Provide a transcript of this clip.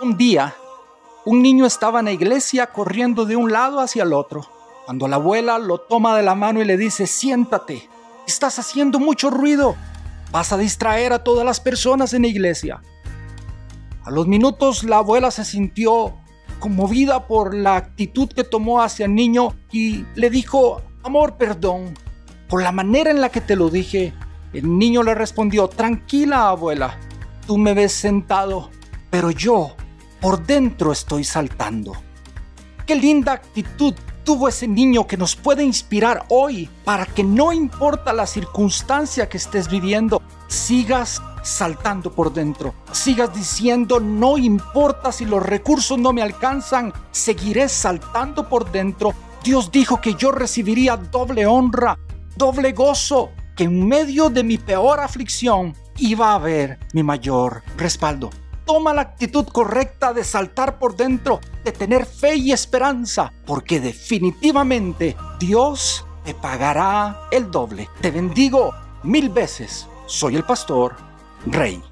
Un día, un niño estaba en la iglesia corriendo de un lado hacia el otro, cuando la abuela lo toma de la mano y le dice, siéntate, estás haciendo mucho ruido, vas a distraer a todas las personas en la iglesia. A los minutos la abuela se sintió conmovida por la actitud que tomó hacia el niño y le dijo, amor, perdón, por la manera en la que te lo dije. El niño le respondió, tranquila abuela, tú me ves sentado, pero yo por dentro estoy saltando. Qué linda actitud tuvo ese niño que nos puede inspirar hoy para que no importa la circunstancia que estés viviendo, sigas saltando por dentro. Sigas diciendo, no importa si los recursos no me alcanzan, seguiré saltando por dentro. Dios dijo que yo recibiría doble honra, doble gozo, que en medio de mi peor aflicción iba a haber mi mayor respaldo. Toma la actitud correcta de saltar por dentro, de tener fe y esperanza, porque definitivamente Dios te pagará el doble. Te bendigo mil veces. Soy el pastor Rey.